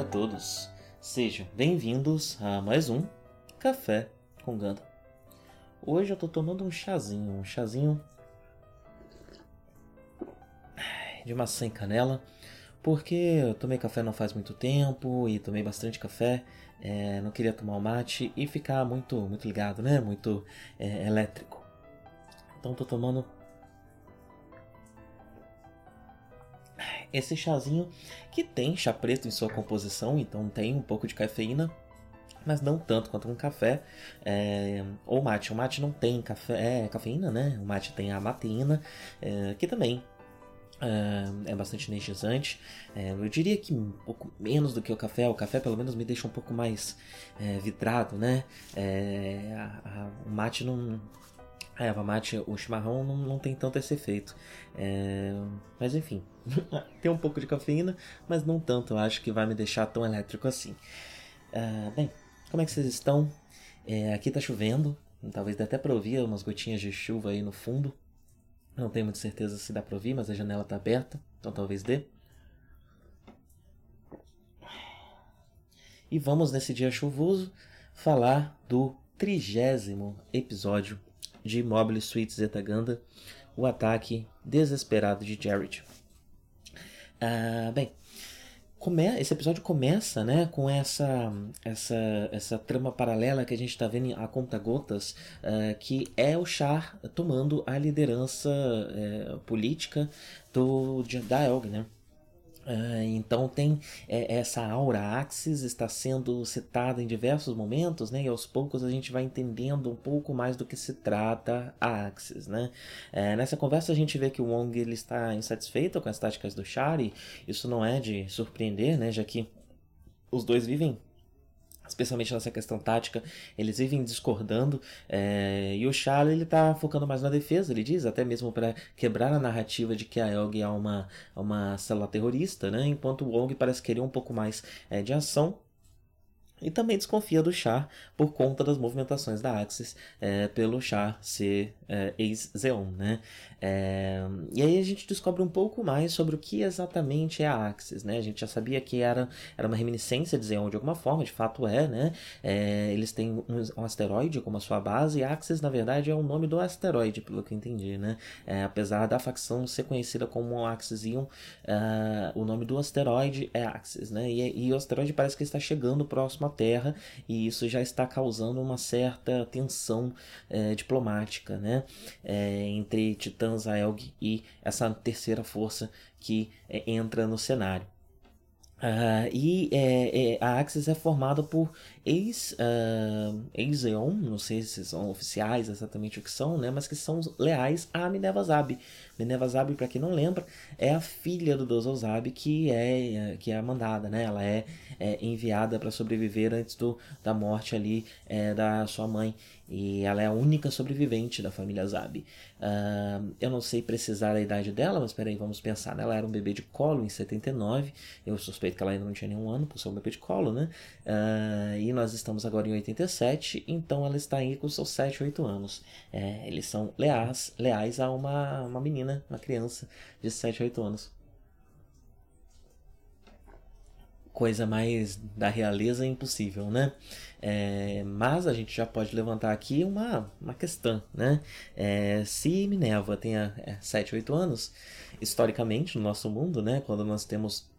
Dia a todos. Sejam bem-vindos a mais um Café com Ganda. Hoje eu tô tomando um chazinho, um chazinho de maçã e canela, porque eu tomei café não faz muito tempo e tomei bastante café, é, não queria tomar o mate e ficar muito, muito ligado, né? Muito é, elétrico. Então tô tomando esse chazinho que tem chá preto em sua composição, então tem um pouco de cafeína, mas não tanto quanto um café é, ou mate. O mate não tem café, é, cafeína, né? O mate tem a mateína, é, que também é, é bastante energizante. É, eu diria que um pouco menos do que o café. O café, pelo menos, me deixa um pouco mais é, vidrado, né? A, a, o mate não, a erva mate, o chimarrão não, não tem tanto esse efeito. É... Mas enfim, tem um pouco de cafeína, mas não tanto. Eu acho que vai me deixar tão elétrico assim. Uh, bem, como é que vocês estão? É, aqui tá chovendo, talvez dê até pra ouvir umas gotinhas de chuva aí no fundo. Não tenho muita certeza se dá pra ouvir, mas a janela tá aberta, então talvez dê. E vamos nesse dia chuvoso falar do trigésimo episódio de Mobile Suit Zetaganda, o ataque desesperado de Jared. Ah, bem, come esse episódio começa né, com essa, essa, essa trama paralela que a gente está vendo a conta gotas, uh, que é o Char tomando a liderança uh, política do, da Elg, né? Uh, então tem é, essa aura Axis está sendo citada em diversos momentos, né? E aos poucos a gente vai entendendo um pouco mais do que se trata a Axis, né? É, nessa conversa a gente vê que o Wong ele está insatisfeito com as táticas do Shari. Isso não é de surpreender, né? Já que os dois vivem especialmente nessa questão tática, eles vivem discordando é, e o Charlie ele tá focando mais na defesa, ele diz, até mesmo para quebrar a narrativa de que a Elg é uma, uma célula terrorista, né? enquanto o Wong parece querer um pouco mais é, de ação e também desconfia do Char por conta das movimentações da Axis é, pelo Char ser é, ex-Zeon, né? É, e aí a gente descobre um pouco mais sobre o que exatamente é a Axis, né? A gente já sabia que era, era uma reminiscência de Zeon de alguma forma, de fato é, né? É, eles têm um, um, asteroide como a sua base e Axis, na verdade, é o nome do asteroide, pelo que eu entendi, né? É, apesar da facção ser conhecida como Axis Ion, é, o nome do asteroide é Axis, né? E, e o asteroide parece que está chegando próximo à Terra e isso já está causando uma certa tensão é, diplomática, né? entre Titã Zaelg e essa terceira força que é, entra no cenário. Uh, e é, é, a Axis é formada por ex, uh, ex-Eon, não sei se são oficiais exatamente o que são, né, mas que são leais a Minerva Zab. Minerva Zab, para quem não lembra, é a filha do Deus Ozab que é, que é mandada, né, ela é, é enviada para sobreviver antes do, da morte ali é, da sua mãe. E ela é a única sobrevivente da família Zab. Uh, eu não sei precisar a idade dela, mas peraí, vamos pensar. Né? Ela era um bebê de colo em 79. Eu suspeito que ela ainda não tinha nenhum ano por ser um bebê de colo, né? Uh, e nós estamos agora em 87, então ela está aí com seus 7, 8 anos. É, eles são leais, leais a uma, uma menina, uma criança de 7, 8 anos. coisa mais da realeza impossível, né? É, mas a gente já pode levantar aqui uma, uma questão, né? É, se Minerva tenha 7, 8 anos, historicamente no nosso mundo, né? Quando nós temos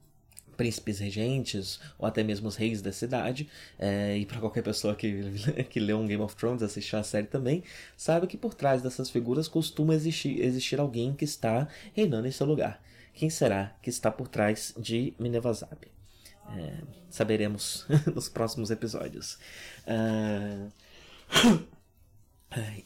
príncipes regentes ou até mesmo os reis da cidade é, e para qualquer pessoa que, que leu um Game of Thrones assistiu a série também sabe que por trás dessas figuras costuma existir, existir alguém que está reinando em seu lugar quem será que está por trás de Minerva Zap é, saberemos nos próximos episódios. Uh...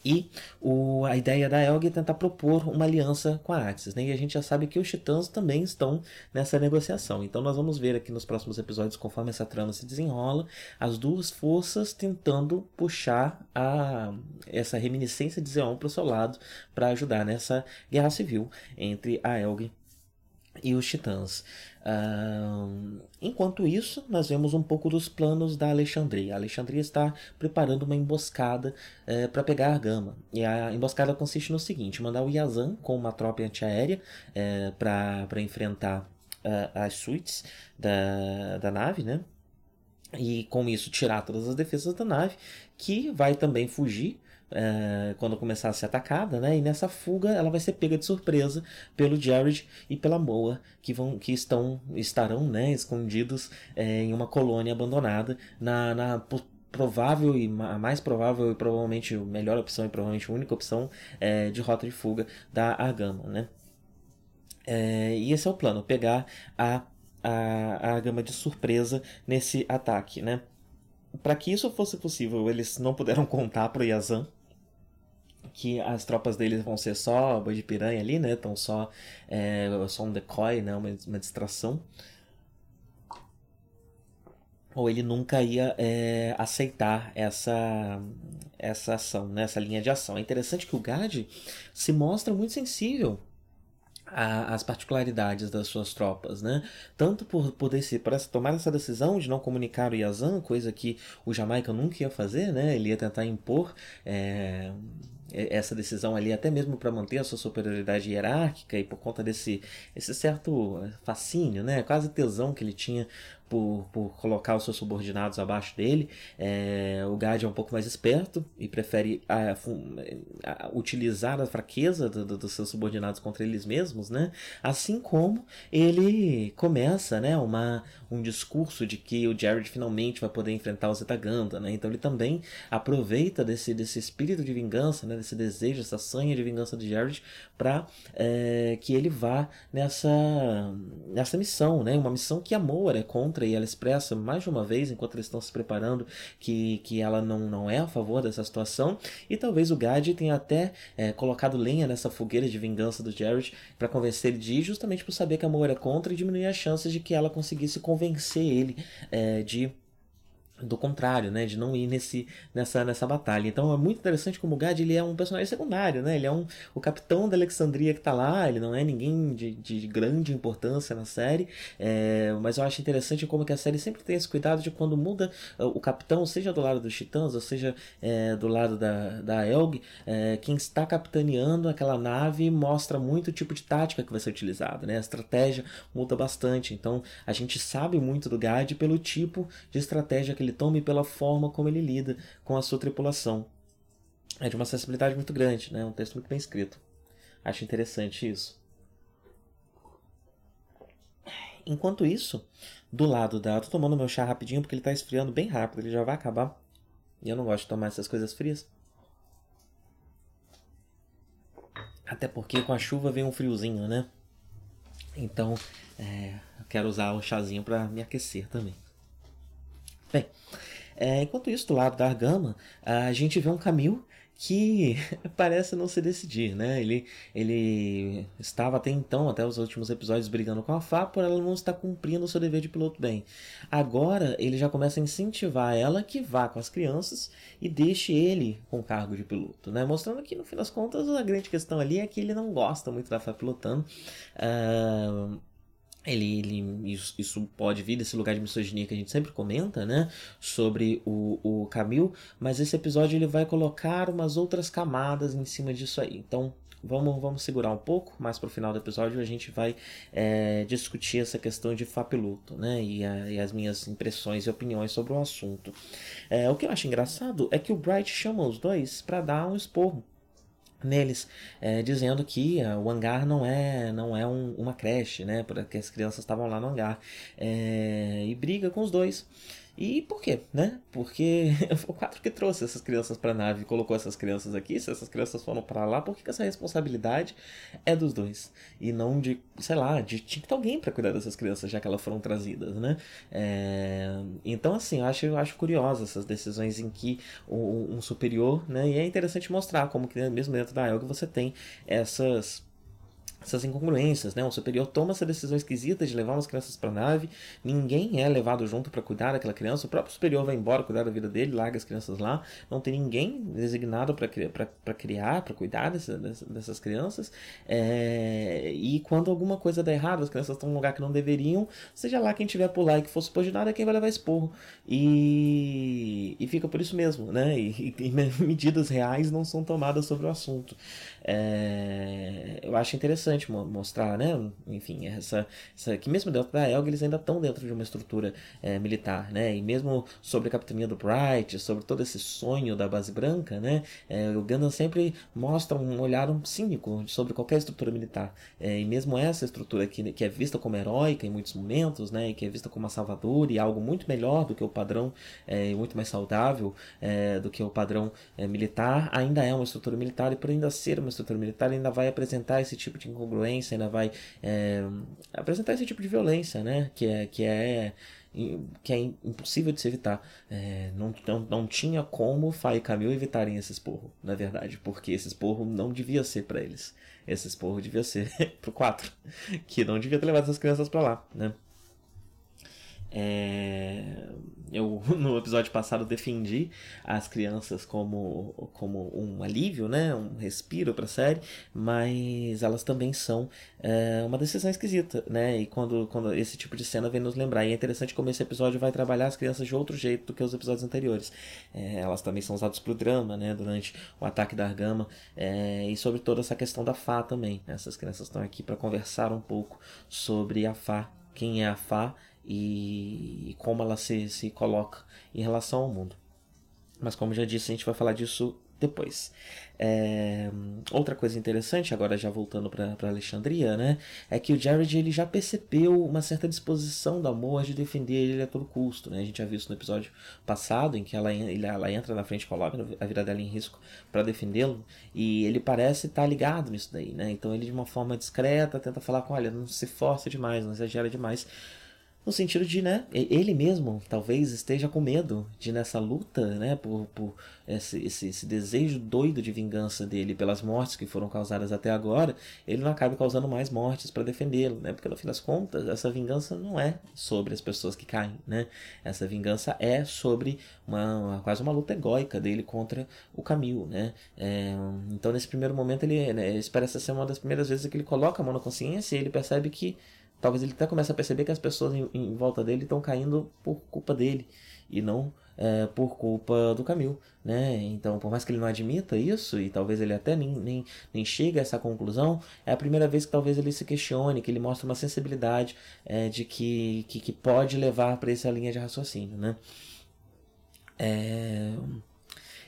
E o, a ideia da Elg é tentar propor uma aliança com a Axis, né? E a gente já sabe que os Titãs também estão nessa negociação. Então nós vamos ver aqui nos próximos episódios, conforme essa trama se desenrola, as duas forças tentando puxar a, essa reminiscência de Zeon para o seu lado para ajudar nessa guerra civil entre a Elg e os Titãs. Uh, enquanto isso, nós vemos um pouco dos planos da Alexandria. A Alexandria está preparando uma emboscada uh, para pegar a Gama. E a emboscada consiste no seguinte: mandar o Yazan com uma tropa antiaérea uh, para enfrentar eh, as suítes da, da nave, né? E com isso tirar todas as defesas da nave, que vai também fugir é, quando começar a ser atacada, né? E nessa fuga ela vai ser pega de surpresa pelo Jared e pela Moa, que vão, que estão, estarão, né, escondidos é, em uma colônia abandonada na, na provável e a mais provável e provavelmente a melhor opção e provavelmente a única opção é, de rota de fuga da Argama, né? É, e esse é o plano, pegar a, a, a gama de surpresa nesse ataque, né? Para que isso fosse possível, eles não puderam contar para o Yazan que as tropas deles vão ser só boi de piranha ali, né? Então só, é, só um decoy, né? Uma, uma distração. Ou ele nunca ia é, aceitar essa, essa ação, né? essa linha de ação. É interessante que o Gad se mostra muito sensível as particularidades das suas tropas, né? Tanto por poder se por essa, tomar essa decisão de não comunicar o Yazan, coisa que o Jamaica nunca ia fazer, né? Ele ia tentar impor é, essa decisão ali, até mesmo para manter a sua superioridade hierárquica e por conta desse esse certo fascínio, né? Quase tesão que ele tinha por, por colocar os seus subordinados abaixo dele. É, o Gad é um pouco mais esperto e prefere a, a, utilizar a fraqueza do, do, dos seus subordinados contra eles mesmos, né? Assim como ele começa, né, uma, um discurso de que o Jared finalmente vai poder enfrentar o Zetaganda, né? Então ele também aproveita desse, desse espírito de vingança, né, desse desejo, essa sanha de vingança do Jared para é, que ele vá nessa nessa missão, né? Uma missão que a é contra contra e ela expressa mais de uma vez, enquanto eles estão se preparando, que, que ela não, não é a favor dessa situação. E talvez o Gad tenha até é, colocado lenha nessa fogueira de vingança do Jared para convencer ele de ir, justamente por saber que a Moira é contra e diminuir as chances de que ela conseguisse convencer ele é, de do contrário, né, de não ir nesse, nessa, nessa batalha. Então é muito interessante como o Gad ele é um personagem secundário, né? Ele é um, o capitão da Alexandria que está lá, ele não é ninguém de, de grande importância na série, é, mas eu acho interessante como que a série sempre tem esse cuidado de quando muda uh, o capitão, seja do lado dos Titãs, ou seja é, do lado da, da Elg, é, quem está capitaneando aquela nave mostra muito o tipo de tática que vai ser utilizada, né? A estratégia muda bastante, então a gente sabe muito do Gad pelo tipo de estratégia que ele tome pela forma como ele lida com a sua tripulação. É de uma sensibilidade muito grande, né? Um texto muito bem escrito. Acho interessante isso. Enquanto isso, do lado da. Eu tô tomando meu chá rapidinho porque ele tá esfriando bem rápido, ele já vai acabar. E eu não gosto de tomar essas coisas frias. Até porque com a chuva vem um friozinho, né? Então, é, eu quero usar o chazinho para me aquecer também. Bem, é, enquanto isso, do lado da Argama, a gente vê um Camil que parece não se decidir, né? Ele, ele estava até então, até os últimos episódios, brigando com a Fá por ela não estar cumprindo o seu dever de piloto bem. Agora ele já começa a incentivar ela que vá com as crianças e deixe ele com o cargo de piloto, né? Mostrando que no fim das contas a grande questão ali é que ele não gosta muito da Fá pilotando. Uh ele, ele isso, isso, pode vir desse lugar de misoginia que a gente sempre comenta, né, sobre o, o Camil, mas esse episódio ele vai colocar umas outras camadas em cima disso aí. Então, vamos, vamos segurar um pouco, mais para o final do episódio a gente vai é, discutir essa questão de Fapiluto, né? E, a, e, as minhas impressões e opiniões sobre o assunto. É, o que eu acho engraçado é que o Bright chama os dois para dar um esporro neles, é, dizendo que uh, o hangar não é não é um, uma creche, né? Porque as crianças estavam lá no hangar é, e briga com os dois. E por quê, né? Porque foi o 4 que trouxe essas crianças para a nave colocou essas crianças aqui. Se essas crianças foram para lá, por que, que, essa responsabilidade é dos dois? E não de, sei lá, de tinha que ter alguém para cuidar dessas crianças, já que elas foram trazidas, né? É, então, assim, eu acho, eu acho curioso essas decisões em que um, superior, né? E é interessante mostrar como que mesmo dentro da Elga você tem essas essas incongruências, né? Um superior toma essa decisão esquisita de levar umas crianças para a nave, ninguém é levado junto para cuidar daquela criança, o próprio superior vai embora cuidar da vida dele, larga as crianças lá, não tem ninguém designado para criar, para cuidar dessa, dessas crianças, é... e quando alguma coisa dá errado, as crianças estão num lugar que não deveriam, seja lá quem tiver por lá e que fosse nada é quem vai levar esporro, e, e fica por isso mesmo, né? E, e medidas reais não são tomadas sobre o assunto. É... Eu acho interessante interessante mostrar, né? Enfim, essa, essa que mesmo dentro da Elg eles ainda estão dentro de uma estrutura é, militar, né? E mesmo sobre a capitania do Bright, sobre todo esse sonho da base branca, né? É, o Gundam sempre mostra um olhar um cínico sobre qualquer estrutura militar. É, e mesmo essa estrutura que, que é vista como heróica em muitos momentos, né? E que é vista como uma salvadora e algo muito melhor do que o padrão, é, muito mais saudável é, do que o padrão é, militar, ainda é uma estrutura militar e por ainda ser uma estrutura militar ainda vai apresentar esse tipo de incongruência, ainda vai é, apresentar esse tipo de violência, né? Que é, que é, que é impossível de se evitar. É, não, não, não tinha como Fai e Camil evitarem esse esporro, na verdade, porque esse esporro não devia ser para eles. Esse esporro devia ser pro 4, que não devia ter levado essas crianças para lá, né? É, eu no episódio passado defendi as crianças como, como um alívio, né, um respiro para a série, mas elas também são é, uma decisão esquisita, né? E quando, quando esse tipo de cena vem nos lembrar, e é interessante como esse episódio vai trabalhar as crianças de outro jeito do que os episódios anteriores. É, elas também são usadas para o drama, né, durante o ataque da Argama é, e sobre toda essa questão da Fá também. Essas crianças estão aqui para conversar um pouco sobre a Fá, quem é a Fá e, e como ela se, se coloca em relação ao mundo. Mas como já disse, a gente vai falar disso depois. É, outra coisa interessante, agora já voltando para Alexandria, né, é que o Jared ele já percebeu uma certa disposição da Moa de defender ele a todo custo. Né? A gente já viu isso no episódio passado, em que ela, ela entra na frente, coloca a vida dela em risco para defendê-lo, e ele parece estar tá ligado nisso daí. Né? Então ele, de uma forma discreta, tenta falar com: olha, não se força demais, não exagera demais no sentido de, né, ele mesmo talvez esteja com medo de nessa luta, né, por, por esse, esse, esse, desejo doido de vingança dele pelas mortes que foram causadas até agora, ele não acabe causando mais mortes para defendê-lo, né, porque no fim das contas essa vingança não é sobre as pessoas que caem, né, essa vingança é sobre uma, uma quase uma luta egóica dele contra o Camil, né, é, então nesse primeiro momento ele, né, essa ser uma das primeiras vezes que ele coloca a mão na consciência e ele percebe que talvez ele até comece a perceber que as pessoas em, em volta dele estão caindo por culpa dele e não é, por culpa do Camil, né? Então, por mais que ele não admita isso e talvez ele até nem, nem, nem chegue a essa conclusão, é a primeira vez que talvez ele se questione, que ele mostra uma sensibilidade é, de que, que, que pode levar para essa linha de raciocínio, né? É...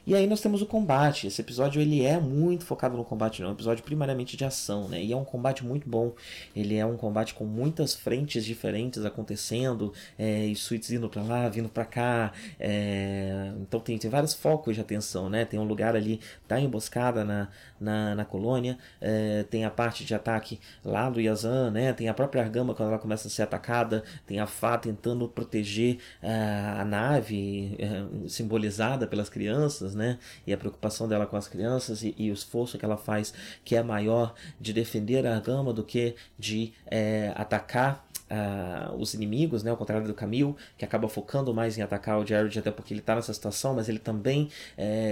E aí nós temos o combate. Esse episódio ele é muito focado no combate, não. É um episódio primariamente de ação, né? E é um combate muito bom. Ele é um combate com muitas frentes diferentes acontecendo, é, e suítes indo para lá, vindo para cá. É... Então tem, tem vários focos de atenção, né? Tem um lugar ali, tá emboscada na, na, na colônia. É, tem a parte de ataque lá do Yazan, né? Tem a própria Argama quando ela começa a ser atacada. Tem a Fá tentando proteger a nave é, simbolizada pelas crianças, né? E a preocupação dela com as crianças e, e o esforço que ela faz, que é maior de defender a gama do que de é, atacar uh, os inimigos, né? Ao contrário do Camille, que acaba focando mais em atacar o Jared, até porque ele está nessa situação, mas ele também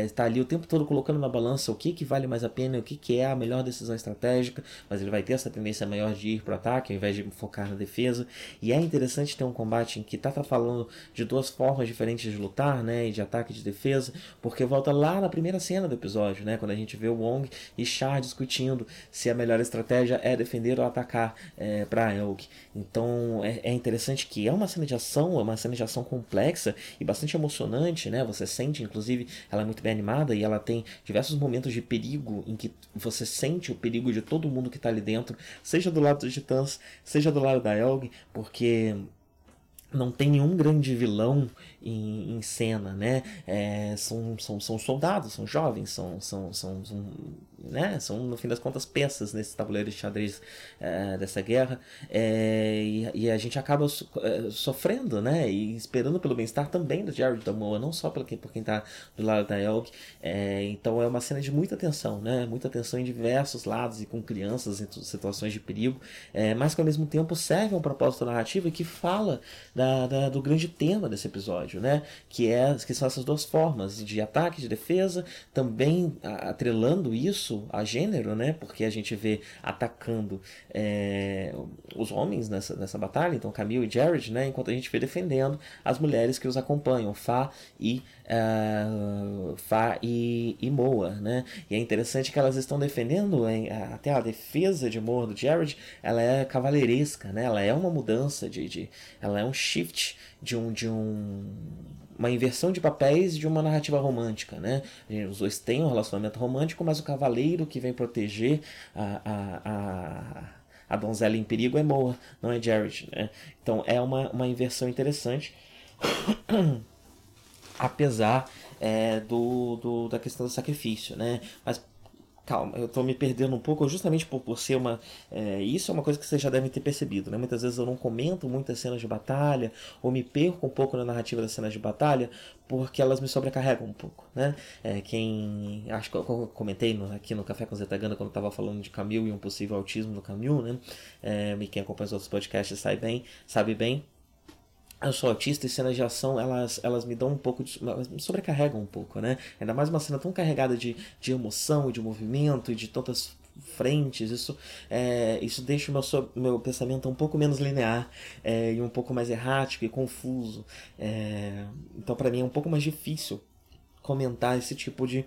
está é, ali o tempo todo colocando na balança o que, que vale mais a pena, o que, que é a melhor decisão estratégica, mas ele vai ter essa tendência maior de ir para o ataque ao invés de focar na defesa. E é interessante ter um combate em que tá, tá falando de duas formas diferentes de lutar, né? E de ataque e de defesa, porque volta lá na primeira cena do episódio, né? Quando a gente vê o Wong e Char discutindo se a melhor estratégia é defender ou atacar é, para Elg. Então é, é, interessante que é uma cena de ação, é uma cena de ação complexa e bastante emocionante, né? Você sente, inclusive, ela é muito bem animada e ela tem diversos momentos de perigo em que você sente o perigo de todo mundo que está ali dentro, seja do lado dos titãs, seja do lado da Elg, porque não tem nenhum grande vilão em, em cena, né? É, são, são, são soldados, são jovens, são, são, são, são né? São, no fim das contas, peças nesse tabuleiro de xadrez é, dessa guerra. É, e, e, a gente acaba so, é, sofrendo, né? E esperando pelo bem-estar também do Jared da Moa, não só pelo, por quem está do lado da Elg. É, então é uma cena de muita tensão, né? Muita tensão em diversos lados e com crianças em situações de perigo, é, mas que ao mesmo tempo serve a um propósito narrativo que fala da, da, do grande tema desse episódio, né? Que, é, que são essas duas formas de ataque, de defesa, também atrelando isso a gênero, né? Porque a gente vê atacando é, os homens nessa, nessa batalha, então Camille e Jared, né? Enquanto a gente vê defendendo as mulheres que os acompanham, Fá e uh, Fá e, e Moa, né? E é interessante que elas estão defendendo hein, até a defesa de Moa do Jared, ela é cavaleiresca, né? Ela é uma mudança de, de ela é um shift de um de um uma inversão de papéis de uma narrativa romântica, né? Os dois têm um relacionamento romântico, mas o cavaleiro que vem proteger a, a, a, a donzela em perigo é Moa, não é Jared, né? Então é uma, uma inversão interessante, apesar é, do, do, da questão do sacrifício, né? Mas calma, eu estou me perdendo um pouco, justamente por, por ser uma. É, isso é uma coisa que vocês já devem ter percebido, né? Muitas vezes eu não comento muitas cenas de batalha, ou me perco um pouco na narrativa das cenas de batalha, porque elas me sobrecarregam um pouco, né? É, quem. Acho que eu comentei no, aqui no Café com Zetagana quando estava falando de Camil e um possível autismo no Camil, né? É, e quem acompanha os outros podcasts sabe bem, sabe bem eu sou autista e cenas de ação elas, elas me dão um pouco de. me sobrecarregam um pouco, né? Ainda mais uma cena tão carregada de, de emoção de movimento de tantas frentes, isso, é, isso deixa o meu, meu pensamento um pouco menos linear é, e um pouco mais errático e confuso. É, então, para mim, é um pouco mais difícil comentar esse tipo de,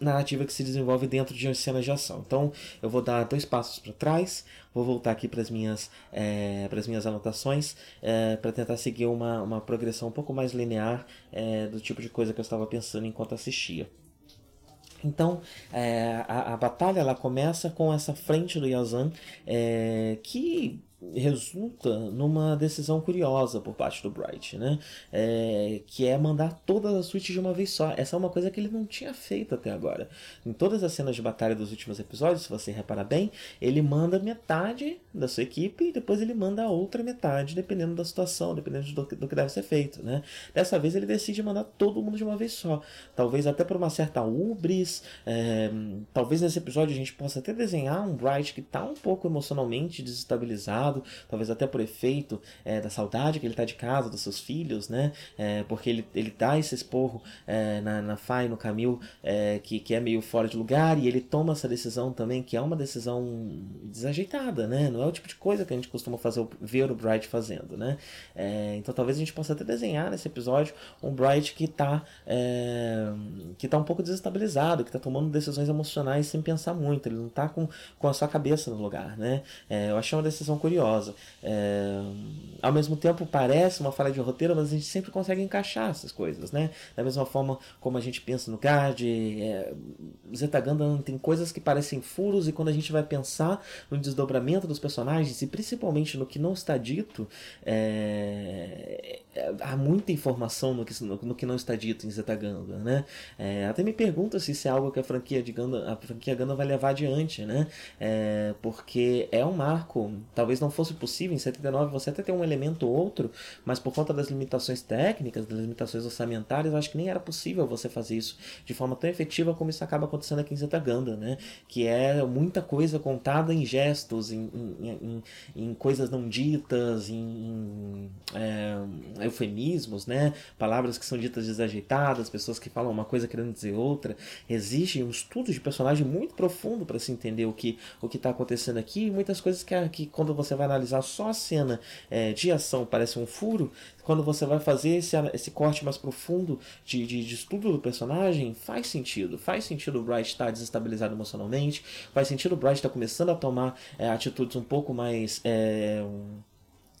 narrativa que se desenvolve dentro de cenas de ação. Então eu vou dar dois passos para trás, vou voltar aqui para as minhas, é, minhas anotações é, para tentar seguir uma, uma progressão um pouco mais linear é, do tipo de coisa que eu estava pensando enquanto assistia. Então, é, a, a, batalha ela começa com essa frente do Yazan é, que resulta numa decisão curiosa por parte do Bright, né? É, que é mandar todas as suítes de uma vez só. Essa é uma coisa que ele não tinha feito até agora. Em todas as cenas de batalha dos últimos episódios, se você reparar bem, ele manda metade da sua equipe e depois ele manda a outra metade, dependendo da situação, dependendo do, do que deve ser feito, né? Dessa vez ele decide mandar todo mundo de uma vez só. Talvez até por uma certa ubris, é, talvez nesse episódio a gente possa até desenhar um Bright que está um pouco emocionalmente desestabilizado talvez até por efeito é, da saudade que ele está de casa, dos seus filhos, né? É, porque ele, ele dá esse esporro é, na, na Fai, no Camil, que, que é meio fora de lugar, e ele toma essa decisão também, que é uma decisão desajeitada, né? Não é o tipo de coisa que a gente costuma fazer, ver o Bright fazendo, né? Então talvez a gente possa até desenhar nesse episódio um Bright que está que tá um pouco desestabilizado, que está tomando decisões emocionais sem pensar muito, ele não está com, com a sua cabeça no lugar, né? eu achei uma decisão curiosa curiosa. É, ao mesmo tempo parece uma falha de roteiro, mas a gente sempre consegue encaixar essas coisas, né? Da mesma forma como a gente pensa no Guard, é, Zeta Gundam tem coisas que parecem furos e quando a gente vai pensar no desdobramento dos personagens e principalmente no que não está dito, é, é há muita informação no que, no, no, que não está dito em Zeta Gundam, né? É, até me pergunta se isso é algo que a franquia de Gundam, a franquia Gundam vai levar adiante, né? É, porque é um marco, talvez não não fosse possível, em 79 você até tem um elemento ou outro, mas por conta das limitações técnicas, das limitações orçamentárias, eu acho que nem era possível você fazer isso de forma tão efetiva como isso acaba acontecendo aqui em Zetaganda, né? Que é muita coisa contada em gestos, em, em, em, em coisas não ditas, em, é, eufemismos, né? Palavras que são ditas desajeitadas, pessoas que falam uma coisa querendo dizer outra. Existe um estudo de personagem muito profundo para se entender o que o que está acontecendo aqui e muitas coisas que, que quando você vai analisar só a cena é, de ação parece um furo, quando você vai fazer esse, esse corte mais profundo de, de, de estudo do personagem, faz sentido. Faz sentido o Bright estar tá desestabilizado emocionalmente, faz sentido o Bright estar tá começando a tomar é, atitudes um pouco mais. É,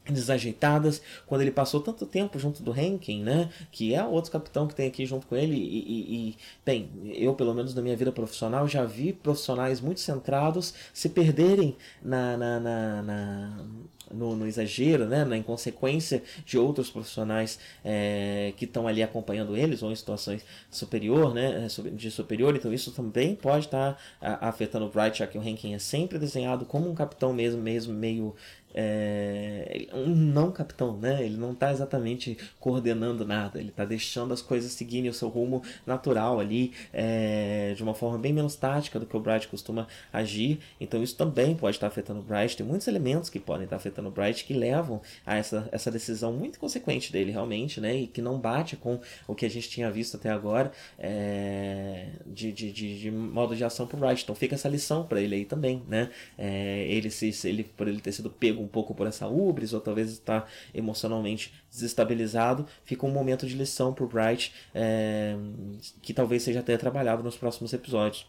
desajeitadas, quando ele passou tanto tempo junto do Henkin, né, que é outro capitão que tem aqui junto com ele, e, e, e, bem, eu pelo menos na minha vida profissional já vi profissionais muito centrados se perderem na, na, na, na no, no, exagero, né, na inconsequência de outros profissionais é, que estão ali acompanhando eles ou em situações superior, né, de superior, então isso também pode estar tá afetando o Bright, já que o Henkin é sempre desenhado como um capitão mesmo, mesmo meio é, um não capitão, né? Ele não está exatamente coordenando nada, ele está deixando as coisas seguirem o seu rumo natural ali, é, de uma forma bem menos tática do que o Bright costuma agir. Então isso também pode estar tá afetando o Bright. Tem muitos elementos que podem estar tá afetando o Bright que levam a essa, essa decisão muito consequente dele realmente, né? E que não bate com o que a gente tinha visto até agora é, de, de, de, de, modo de ação para o Bright. Então fica essa lição para ele aí também, né? É, ele se ele por ele ter sido pego um pouco por essa ubris, ou talvez está emocionalmente desestabilizado, fica um momento de lição para o Bright é, que talvez seja até trabalhado nos próximos episódios.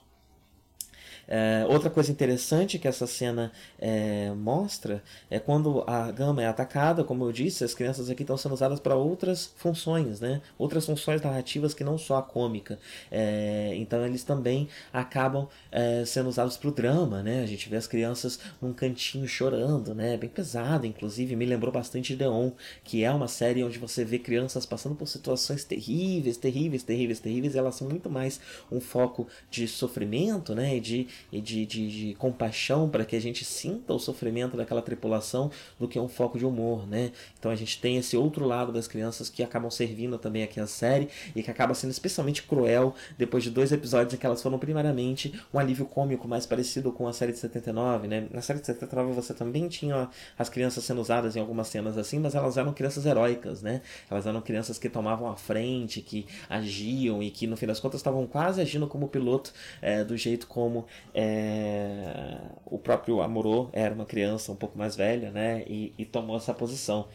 É, outra coisa interessante que essa cena é, mostra é quando a gama é atacada, como eu disse, as crianças aqui estão sendo usadas para outras funções, né? outras funções narrativas que não só a cômica. É, então eles também acabam é, sendo usados para o drama. Né? A gente vê as crianças num cantinho chorando, né? bem pesado, inclusive. Me lembrou bastante de Deon, que é uma série onde você vê crianças passando por situações terríveis, terríveis, terríveis, terríveis. Elas são muito mais um foco de sofrimento né? de e de, de, de compaixão para que a gente sinta o sofrimento daquela tripulação do que um foco de humor, né? Então a gente tem esse outro lado das crianças que acabam servindo também aqui a série e que acaba sendo especialmente cruel depois de dois episódios em que elas foram primariamente um alívio cômico mais parecido com a série de 79, né? Na série de 79 você também tinha as crianças sendo usadas em algumas cenas assim, mas elas eram crianças heróicas, né? Elas eram crianças que tomavam a frente, que agiam e que no fim das contas estavam quase agindo como piloto é, do jeito como é, o próprio Amorô era uma criança um pouco mais velha, né? E, e tomou essa posição.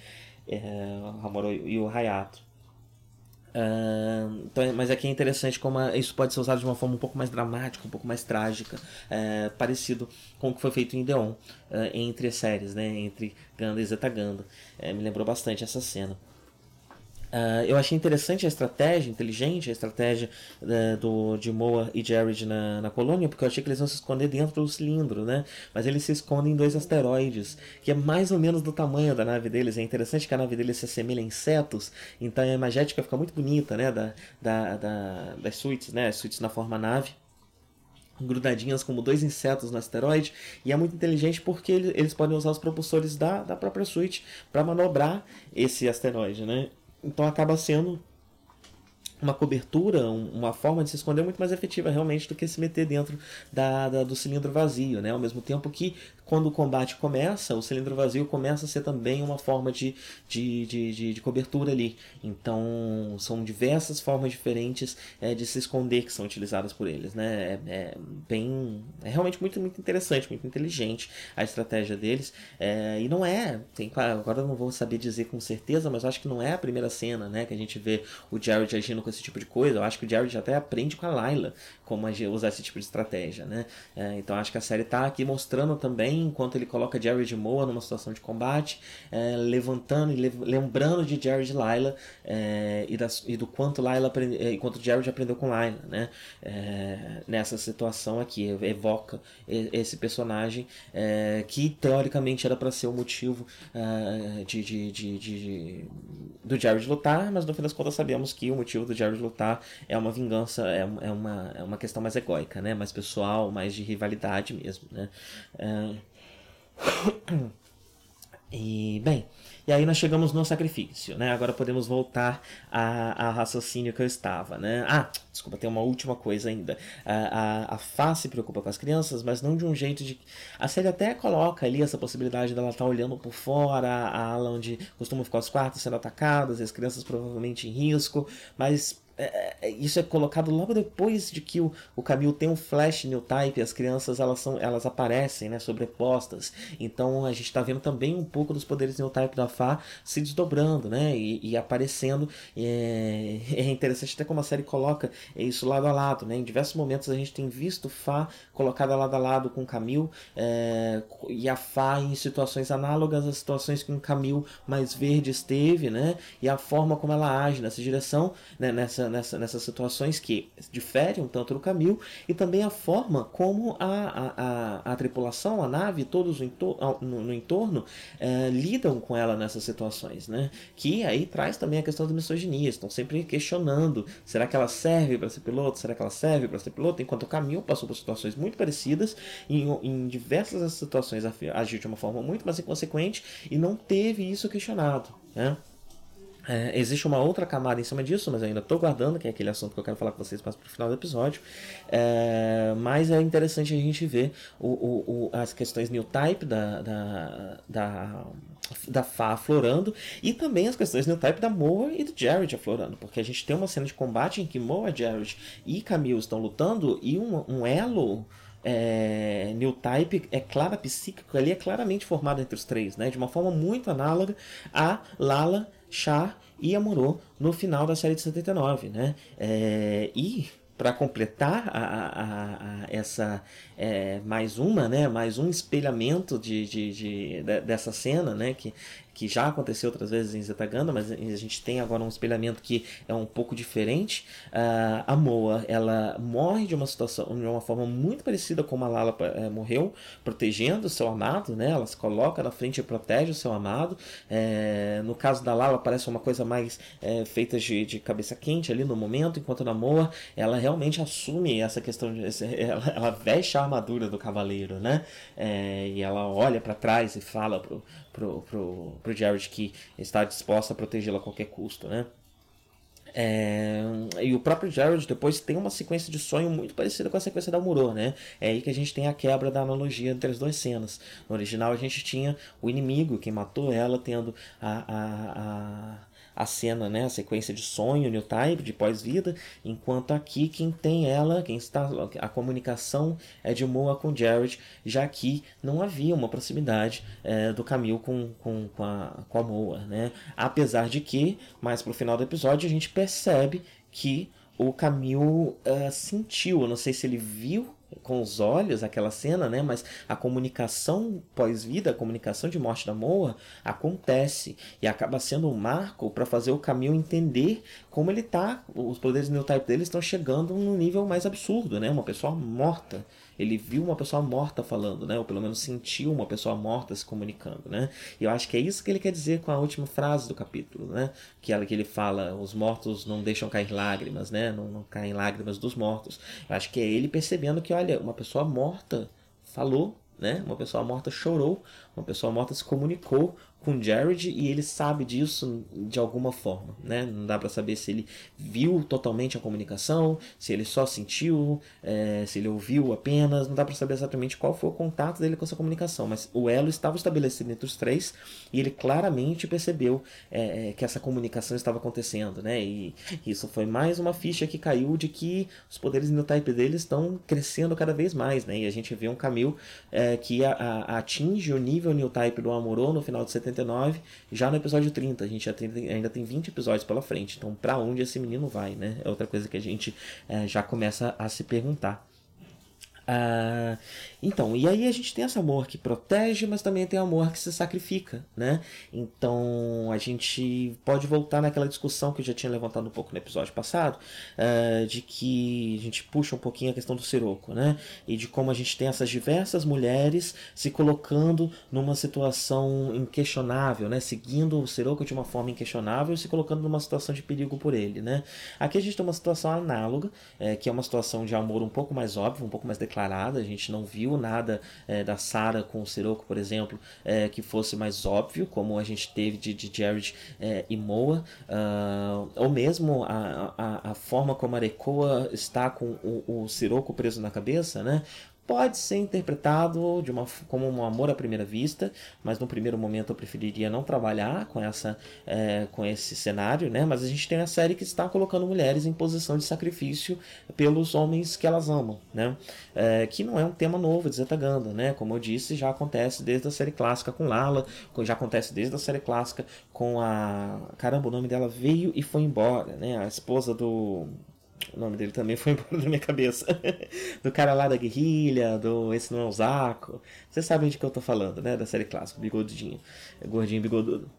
É, e o Hayato. Uh, então, mas aqui é interessante como isso pode ser usado de uma forma um pouco mais dramática, um pouco mais trágica, uh, parecido com o que foi feito em Deon, uh, entre as séries, né, entre Ganda e Zetaganda. Uh, me lembrou bastante essa cena. Uh, eu achei interessante a estratégia, inteligente a estratégia uh, do, de Moa e Jared na, na colônia, porque eu achei que eles vão se esconder dentro do cilindro, né? Mas eles se escondem em dois asteroides, que é mais ou menos do tamanho da nave deles. É interessante que a nave deles se assemelha a insetos, então a imagética fica muito bonita, né? Da, da, da, das suítes, né? As suítes na forma nave grudadinhas como dois insetos no asteroide e é muito inteligente porque eles podem usar os propulsores da, da própria suíte para manobrar esse asteroide, né? Então acaba sendo uma cobertura, uma forma de se esconder muito mais efetiva realmente do que se meter dentro da, da, do cilindro vazio, né? Ao mesmo tempo que quando o combate começa, o cilindro vazio começa a ser também uma forma de, de, de, de, de cobertura ali. Então, são diversas formas diferentes é, de se esconder que são utilizadas por eles, né? É, é, bem... É realmente muito, muito interessante, muito inteligente a estratégia deles. É, e não é... Tem, agora não vou saber dizer com certeza, mas acho que não é a primeira cena, né? Que a gente vê o Jared agindo com esse tipo de coisa. Eu acho que o Jared até aprende com a Layla como usar esse tipo de estratégia, né? É, então, acho que a série está aqui mostrando também enquanto ele coloca Jared Moa numa situação de combate, é, levantando e lembrando de Jared Lila é, e, das, e, do quanto Lila aprende, é, enquanto Jared aprendeu com Lila, né? É, nessa situação aqui evoca esse personagem é, que teoricamente era para ser o motivo de, de, de, de, do Jared lutar, mas no fim das contas sabemos que o motivo do Jared lutar é uma vingança, é, é, uma, é uma questão mais egóica, né? Mais pessoal, mais de rivalidade mesmo, né? E, bem, e aí nós chegamos no sacrifício, né? Agora podemos voltar a, a raciocínio que eu estava, né? Ah, desculpa, tem uma última coisa ainda. A, a, a Fá se preocupa com as crianças, mas não de um jeito de... A série até coloca ali essa possibilidade dela estar tá olhando por fora, a ala onde costumam ficar os quartos sendo atacados, as crianças provavelmente em risco, mas é, é, isso é colocado logo depois de que o, o Camille tem um flash new type, as crianças elas, são, elas aparecem né, sobrepostas. Então a gente está vendo também um pouco dos poderes new type da Fá se desdobrando né, e, e aparecendo. É, é, interessante até como a série coloca isso lado a lado. Né? Em diversos momentos a gente tem visto Fá colocada lado a lado com Camille é, e a Fá em situações análogas às situações que o Camille mais verde esteve né, e a forma como ela age nessa direção, né, nessa nessa, nessas situações que diferem um tanto do Camil e também a forma como a, a, a, a tripulação, a nave, todos no, no, no entorno é, lidam com ela nessas situações, né? Que aí traz também a questão da misoginia, estão sempre questionando, será que ela serve para ser piloto? Será que ela serve para ser piloto? Enquanto o Camil passou por situações muito parecidas, em, em diversas situações agiu de uma forma muito mais inconsequente e não teve isso questionado, né? É, existe uma outra camada em cima disso, mas eu ainda estou guardando, que é aquele assunto que eu quero falar com vocês mais para o final do episódio. É, mas é interessante a gente ver o, o, o, as questões new type da, da, da, da Fá aflorando e também as questões new type da Moa e do Jared aflorando, porque a gente tem uma cena de combate em que Moa, Jared e Camille estão lutando e um, um elo é, new type é clara psíquico ali é claramente formado entre os três, né? De uma forma muito análoga a Lala Char e Amorô no final da série de 79, né? É, e para completar a, a, a, essa é, mais uma, né, mais um espelhamento de, de, de, de, dessa cena, né, que que já aconteceu outras vezes em Zetaganda, mas a gente tem agora um espelhamento que é um pouco diferente. Uh, a Moa, ela morre de uma situação, de uma forma muito parecida como a Lala é, morreu, protegendo o seu amado, né? Ela se coloca na frente e protege o seu amado. É, no caso da Lala, parece uma coisa mais é, feita de, de, cabeça quente ali no momento, enquanto na Moa, ela realmente assume essa questão, de, ela, ela veste a armadura do cavaleiro, né? e ela olha para trás e fala pro, pro, pro, pro Jared que está disposta a protegê-la a qualquer custo, né? É, e o próprio Jared depois tem uma sequência de sonho muito parecida com a sequência da Muro, né? É aí que a gente tem a quebra da analogia entre as duas cenas. No original a gente tinha o inimigo, quem matou ela, tendo a, a, a a cena, né, a sequência de sonho, new type, de pós-vida, enquanto aqui quem tem ela, quem está a comunicação é de Moa com Jared, já que não havia uma proximidade é, do Camille com, com, com, a, com a Moa, né? Apesar de que, mais pro final do episódio, a gente percebe que o Camille uh, sentiu, eu não sei se ele viu com os olhos aquela cena, né? Mas a comunicação pós-vida, a comunicação de morte da Moa acontece e acaba sendo um marco para fazer o caminho entender como ele tá, os poderes new type dele estão chegando num nível mais absurdo, né? Uma pessoa morta ele viu uma pessoa morta falando, né? Ou pelo menos sentiu uma pessoa morta se comunicando, né? E eu acho que é isso que ele quer dizer com a última frase do capítulo, né? Que ela que ele fala, os mortos não deixam cair lágrimas, né? Não, não caem lágrimas dos mortos. Eu acho que é ele percebendo que, uma pessoa morta falou, né? Uma pessoa morta chorou, uma pessoa morta se comunicou com Jared e ele sabe disso de alguma forma, né? Não dá para saber se ele viu totalmente a comunicação, se ele só sentiu, é, se ele ouviu apenas, não dá para saber exatamente qual foi o contato dele com essa comunicação, mas o elo estava estabelecido entre os três e ele claramente percebeu é, é que essa comunicação estava acontecendo, né? E isso foi mais uma ficha que caiu de que os poderes no type dele estão crescendo cada vez mais, né? E a gente vê um Camil é, que a, a, atinge o nível new type do Amorô no final de 70 79, já no episódio 30. A gente já tem, ainda tem 20 episódios pela frente. Então, para onde esse menino vai, né? É outra coisa que a gente é, já começa a se perguntar. Ah, então, e aí a gente tem esse amor que protege, mas também tem amor que se sacrifica, né? Então a gente pode voltar naquela discussão que eu já tinha levantado um pouco no episódio passado, uh, de que a gente puxa um pouquinho a questão do Siroco, né? E de como a gente tem essas diversas mulheres se colocando numa situação inquestionável, né? Seguindo o Siroco de uma forma inquestionável e se colocando numa situação de perigo por ele, né? Aqui a gente tem uma situação análoga, é, que é uma situação de amor um pouco mais óbvio, um pouco mais declarada, a gente não viu nada é, da Sarah com o Sirocco, por exemplo, é, que fosse mais óbvio, como a gente teve de, de Jared é, e Moa, uh, ou mesmo a, a, a, forma como a Arekoa está com o, o Sirocco preso na cabeça, né? Pode ser interpretado de uma, como um amor à primeira vista, mas no primeiro momento eu preferiria não trabalhar com, essa, é, com esse cenário, né? Mas a gente tem a série que está colocando mulheres em posição de sacrifício pelos homens que elas amam, né? É, que não é um tema novo de Zetaganda, né? Como eu disse, já acontece desde a série clássica com Lala, já acontece desde a série clássica com a... Caramba, o nome dela veio e foi embora, né? A esposa do o nome dele também foi embora da minha cabeça. do cara lá da guerrilha, do Esse Não é o Zaco. Vocês sabem de que eu tô falando, né? Da série clássica, bigodinho. Gordinho bigodudo.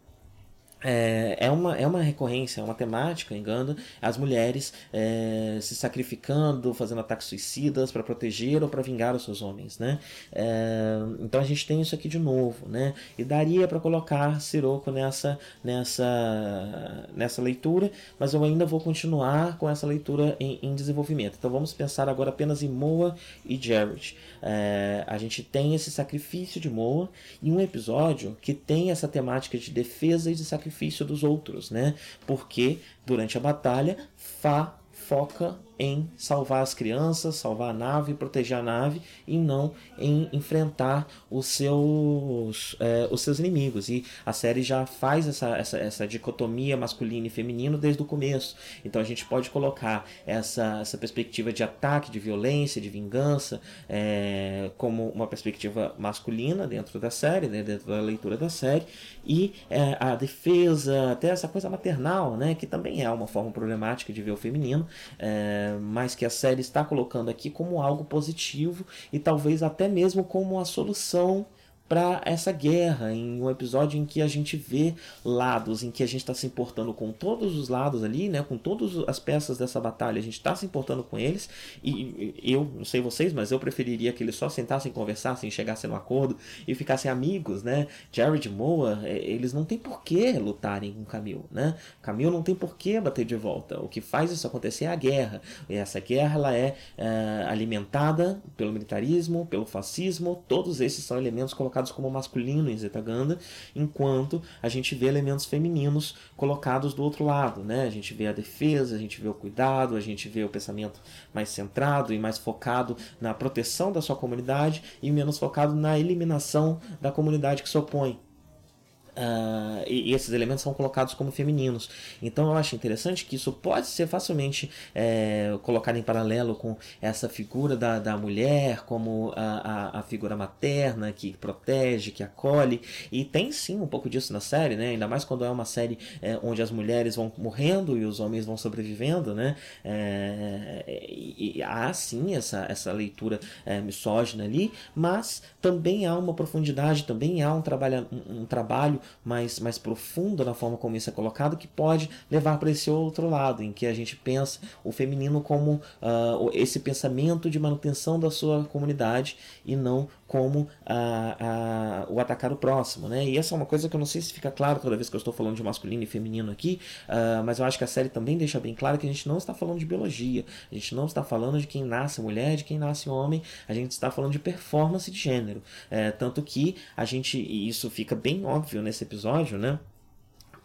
É, é, uma, é uma recorrência, é uma temática, engano, as mulheres é, se sacrificando, fazendo ataques suicidas para proteger ou para vingar os seus homens, né? É, então a gente tem isso aqui de novo, né? E daria para colocar Siroco nessa, nessa, nessa leitura, mas eu ainda vou continuar com essa leitura em, em desenvolvimento. Então vamos pensar agora apenas em Moa e Jared. É, a gente tem esse sacrifício de Moa e um episódio que tem essa temática de defesa e de sacrifício dos outros, né? Porque durante a batalha, Fá foca em salvar as crianças, salvar a nave, proteger a nave e não em enfrentar os seus, é, os seus inimigos. E a série já faz essa, essa, essa dicotomia masculino e feminino desde o começo. Então a gente pode colocar essa, essa perspectiva de ataque, de violência, de vingança, é, como uma perspectiva masculina dentro da série, né, dentro da leitura da série, e é, a defesa, até essa coisa maternal, né, que também é uma forma problemática de ver o feminino. É, mas que a série está colocando aqui como algo positivo e talvez até mesmo como a solução para essa guerra, em um episódio em que a gente vê lados, em que a gente está se importando com todos os lados ali, né, com todas as peças dessa batalha, a gente está se importando com eles, e eu, não sei vocês, mas eu preferiria que eles só sentassem, conversassem, chegassem no acordo e ficassem amigos, né? Jared Moa, é, eles não tem por que lutarem com Camille, né? Camille não tem por que bater de volta. O que faz isso acontecer é a guerra. E essa guerra ela é, é alimentada pelo militarismo, pelo fascismo, todos esses são elementos colocados colocados como masculino em Zetaganda, enquanto a gente vê elementos femininos colocados do outro lado, né? A gente vê a defesa, a gente vê o cuidado, a gente vê o pensamento mais centrado e mais focado na proteção da sua comunidade e menos focado na eliminação da comunidade que se opõe. Uh, e, e, esses elementos são colocados como femininos. Então eu acho interessante que isso pode ser facilmente é, colocado em paralelo com essa figura da, da mulher como a, a, a, figura materna que protege, que acolhe. E tem sim um pouco disso na série, né? ainda mais quando é uma série é, onde as mulheres vão morrendo e os homens vão sobrevivendo. Né? É, e, e, há sim essa, essa leitura é, misógina ali, mas também há uma profundidade, também há um trabalho, um, um trabalho mais, mais profundo na forma como isso é colocado, que pode levar para esse outro lado, em que a gente pensa o feminino como uh, esse pensamento de manutenção da sua comunidade e não como uh, uh, o atacar o próximo. Né? E essa é uma coisa que eu não sei se fica claro toda vez que eu estou falando de masculino e feminino aqui, mas eu acho que a série também deixa bem claro que a gente não está falando de biologia, a gente não está falando de quem nasce mulher, de quem nasce homem, a gente está falando de performance de gênero. É, tanto que a gente, e isso fica bem óbvio nesse episódio, né?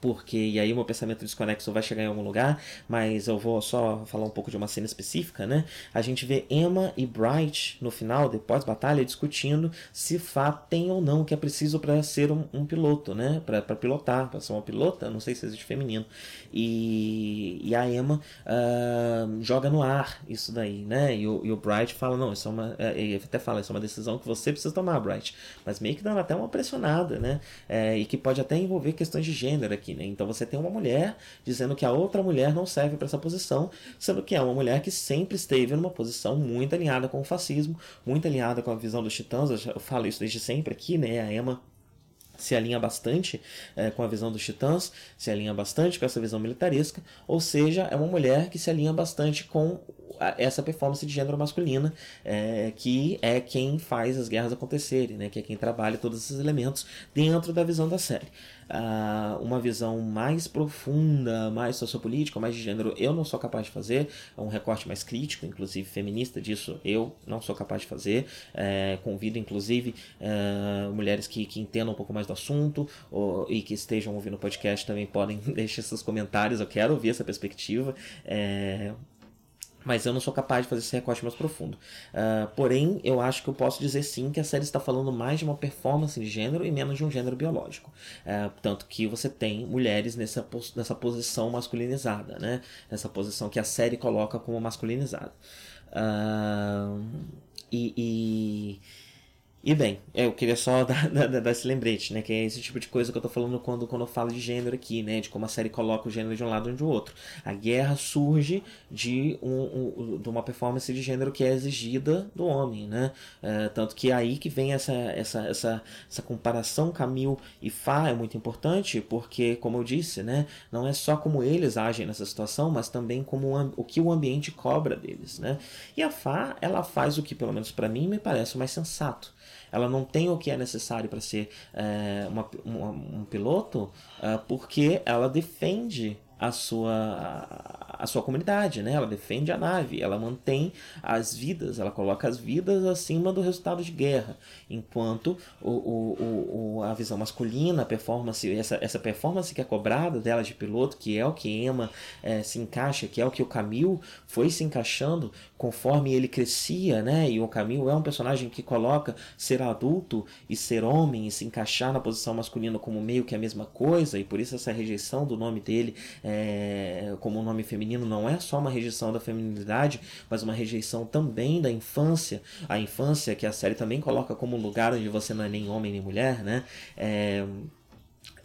Porque e aí o meu pensamento desconexo vai chegar em algum lugar, mas eu vou só falar um pouco de uma cena específica, né? A gente vê Emma e Bright no final, depois batalha, discutindo se Fá tem ou não que é preciso para ser um, um, piloto, né? Para pilotar, para ser uma pilota, não sei se existe feminino. E, e a Emma uh, joga no ar isso daí, né? E o, e o Bright fala, não, isso é uma. É, ele até fala, isso é uma decisão que você precisa tomar, Bright. Mas meio que dando até uma pressionada, né? É, e que pode até envolver questões de gênero aqui né? Então você tem uma mulher dizendo que a outra mulher não serve para essa posição, sendo que é uma mulher que sempre esteve numa posição muito alinhada com o fascismo, muito alinhada com a visão dos titãs. Eu falo isso desde sempre aqui, né? A Emma se alinha bastante é, com a visão dos titãs, se alinha bastante com essa visão militaresca, ou seja, é uma mulher que se alinha bastante com essa performance de gênero masculina, é, que é quem faz as guerras acontecerem, né, que é quem trabalha todos esses elementos dentro da visão da série. uh, uma visão mais profunda, mais sociopolítica, mais de gênero, eu não sou capaz de fazer. É um recorte mais crítico, inclusive feminista disso, eu não sou capaz de fazer. É, convido, inclusive, é, mulheres que, que entendam um pouco mais do assunto ou, e que estejam ouvindo o podcast também podem deixar seus comentários. Eu quero ouvir essa perspectiva. É, mas eu não sou capaz de fazer esse recorte mais profundo. Uh, porém, eu acho que eu posso dizer sim que a série está falando mais de uma performance de gênero e menos de um gênero biológico. Uh, tanto que você tem mulheres nessa, nessa posição masculinizada, né? Nessa posição que a série coloca como masculinizada. Uh, e, e e bem, eu queria só dar, dar, dar, esse lembrete, né? Que é esse tipo de coisa que eu tô falando quando, quando eu falo de gênero aqui, né? De como a série coloca o gênero de um lado ou de outro. A guerra surge de, um, um, de uma performance de gênero que é exigida do homem, né? É, tanto que é aí que vem essa, essa, essa, essa comparação Camille e Fá é muito importante, porque, como eu disse, né? Não é só como eles agem nessa situação, mas também como o, o que o ambiente cobra deles, né? E a Fá, ela faz o que, pelo menos para mim, me parece o mais sensato ela não tem o que é necessário para ser é, uma, uma, um piloto, é, porque ela defende a sua, a sua comunidade, né? Ela defende a nave, ela mantém as vidas, ela coloca as vidas acima do resultado de guerra, enquanto o, o, o, a visão masculina, a performance, essa, essa performance que é cobrada dela de piloto, que é o que Emma é, se encaixa, que é o que o Camille foi se encaixando conforme ele crescia, né? E o Camille é um personagem que coloca ser adulto e ser homem e se encaixar na posição masculina como meio que a mesma coisa, e por isso essa rejeição do nome dele é, como um nome feminino não é só uma rejeição da feminilidade, mas uma rejeição também da infância. A infância que a série também coloca como lugar onde você não é nem homem nem mulher, né? É,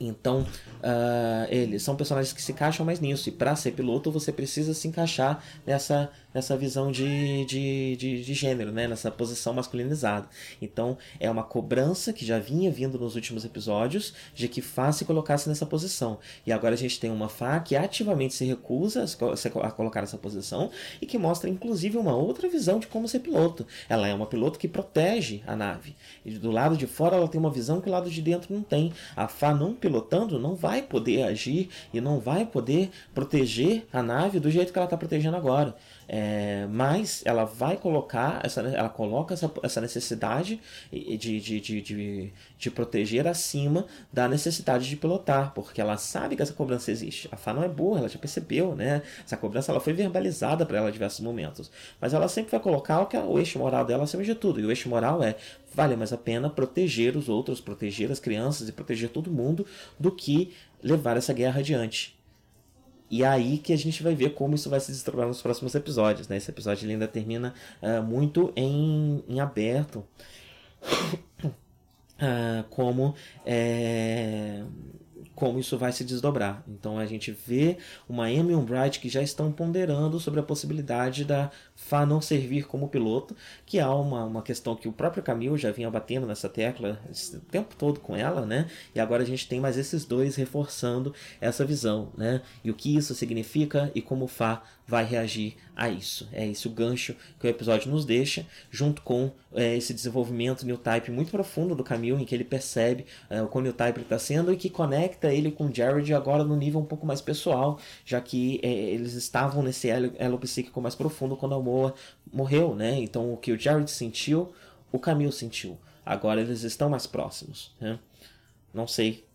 então, uh, eles são personagens que se encaixam mais nisso. E para ser piloto, você precisa se encaixar nessa, nessa visão de, de, de, de, gênero, né? nessa posição masculinizada. Então, é uma cobrança que já vinha vindo nos últimos episódios de que Fá se colocasse nessa posição. E agora a gente tem uma Fá que ativamente se recusa a colocar essa posição e que mostra, inclusive, uma outra visão de como ser piloto. Ela é uma piloto que protege a nave. E do lado de fora ela tem uma visão que o lado de dentro não tem. A Fá não pilotando não vai poder agir e não vai poder proteger a nave do jeito que ela está protegendo agora. É, mas ela vai colocar, essa, ela coloca essa, essa necessidade de, de, de, de, de proteger acima da necessidade de pilotar, porque ela sabe que essa cobrança existe. A Fá não é burra, ela já percebeu, né? Essa cobrança ela foi verbalizada para ela em diversos momentos. Mas ela sempre vai colocar o, que é o eixo moral dela acima de tudo. E o eixo moral é vale mais a pena proteger os outros, proteger as crianças e proteger todo mundo do que levar essa guerra adiante. E é aí que a gente vai ver como isso vai se desdobrar nos próximos episódios. Né? Esse episódio ainda termina uh, muito em, em aberto. uh, como é, como isso vai se desdobrar. Então a gente vê uma Amy e um Bright que já estão ponderando sobre a possibilidade da Fá não servir como piloto, que há uma, uma questão que o próprio Camille já vinha batendo nessa tecla o tempo todo com ela, né? E agora a gente tem mais esses dois reforçando essa visão, né? E o que isso significa e como Fá vai reagir a isso. É esse o gancho que o episódio nos deixa, junto com é, esse desenvolvimento new type muito profundo do Camille, em que ele percebe é, o quão new type ele está sendo e que conecta ele com Jared agora no nível um pouco mais pessoal, já que é, eles estavam nesse elo, elo psíquico mais profundo quando a Moa morreu, né? Então o que o Jared sentiu, o Camille sentiu. Agora eles estão mais próximos. Né? Não sei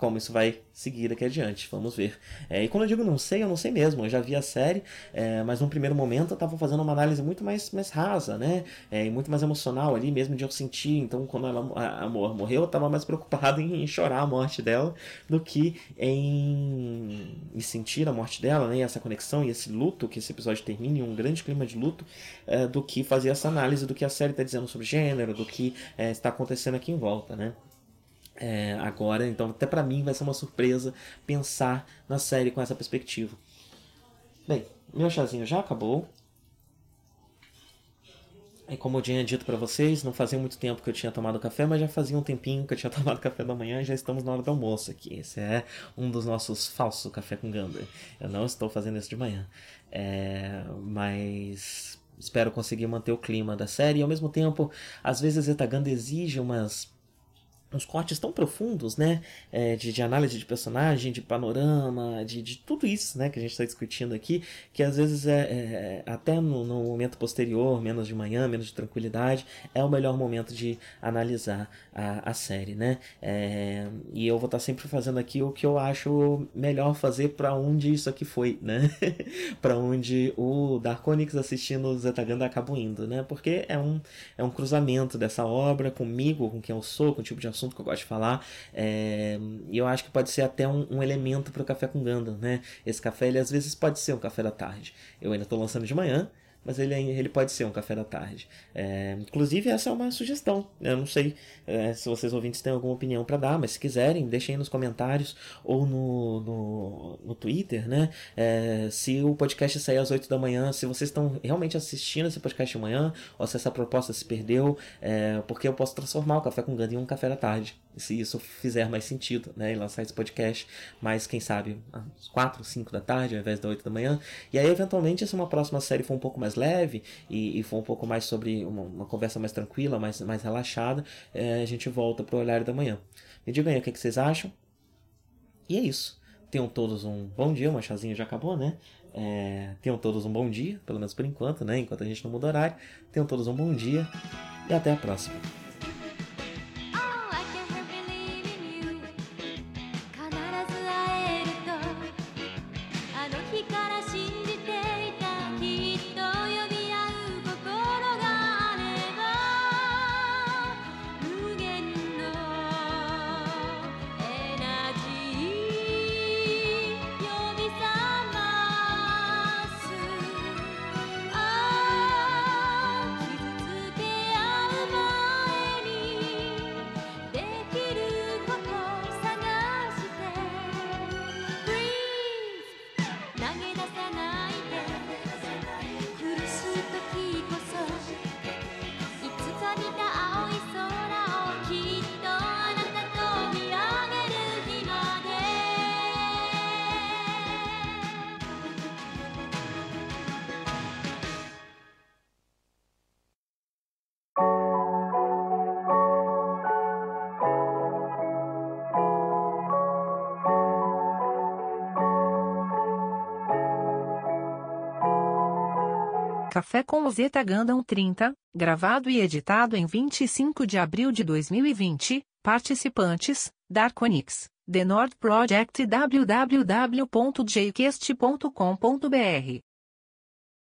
como isso vai seguir daqui adiante. Vamos ver. É, e quando eu digo não sei, eu não sei mesmo. Eu já vi a série, é, mas num primeiro momento eu estava fazendo uma análise muito mais, mais rasa, né? É, e muito mais emocional ali, mesmo de eu sentir. Então, quando ela, a, a morreu, eu estava mais preocupado em, em, chorar a morte dela do que em, sentir a morte dela, né? E essa conexão e esse luto, que esse episódio termine em um grande clima de luto, é, do que fazer essa análise do que a série está dizendo sobre gênero, do que é, está acontecendo aqui em volta, né? É, agora. Então, até para mim vai ser uma surpresa pensar na série com essa perspectiva. Bem, meu chazinho já acabou. E como eu tinha dito para vocês, não fazia muito tempo que eu tinha tomado café, mas já fazia um tempinho que eu tinha tomado café da manhã e já estamos na hora do almoço aqui. Esse é um dos nossos falsos café com ganda. Eu não estou fazendo isso de manhã. É, mas espero conseguir manter o clima da série e ao mesmo tempo, às vezes a Zetaganda exige umas uns cortes tão profundos, né? É, de, de, análise de personagem, de panorama, de, de tudo isso, né? Que a gente está discutindo aqui, que às vezes é, é até no, no, momento posterior, menos de manhã, menos de tranquilidade, é o melhor momento de analisar a, a série, né? É, e eu vou estar tá sempre fazendo aqui o que eu acho melhor fazer para onde isso aqui foi, né? para onde o Dark Onyx assistindo o Zetaganda acabou indo, né? Porque é um, é um cruzamento dessa obra comigo, com quem eu sou, com o tipo de assunto que eu gosto de falar. É, e eu acho que pode ser até um, um elemento para o café com Gundam, né? Esse café, ele às vezes pode ser um café da tarde. Eu ainda estou lançando de manhã, mas ele, ele pode ser um café da tarde. É, inclusive, essa é uma sugestão. Eu não sei é, se vocês ouvintes têm alguma opinião para dar, mas se quiserem, deixem nos comentários ou no, no, no Twitter, né? É, se o podcast sair às 8 da manhã, se vocês estão realmente assistindo esse podcast amanhã, ou se essa proposta se perdeu, é, porque eu posso transformar o Café com Ganda em um café da tarde se isso fizer mais sentido, né? E lançar esse podcast mais, quem sabe, às 4, 5 da tarde, ao invés das 8 da manhã. E aí, eventualmente, se uma próxima série for um pouco mais leve e, e for um pouco mais sobre uma, uma, conversa mais tranquila, mais, mais relaxada, é, a gente volta pro horário da manhã. Me digam aí o que, que vocês acham. E é isso. Tenham todos um bom dia, o machazinho já acabou, né? É, tenham todos um bom dia, pelo menos por enquanto, né? Enquanto a gente não muda horário. Tenham todos um bom dia e até a próxima. Café com o Zeta Gundam 30, gravado e editado em 25 de abril de 2020. Participantes: Darkonix, The Nord Project e www.jquest.com.br.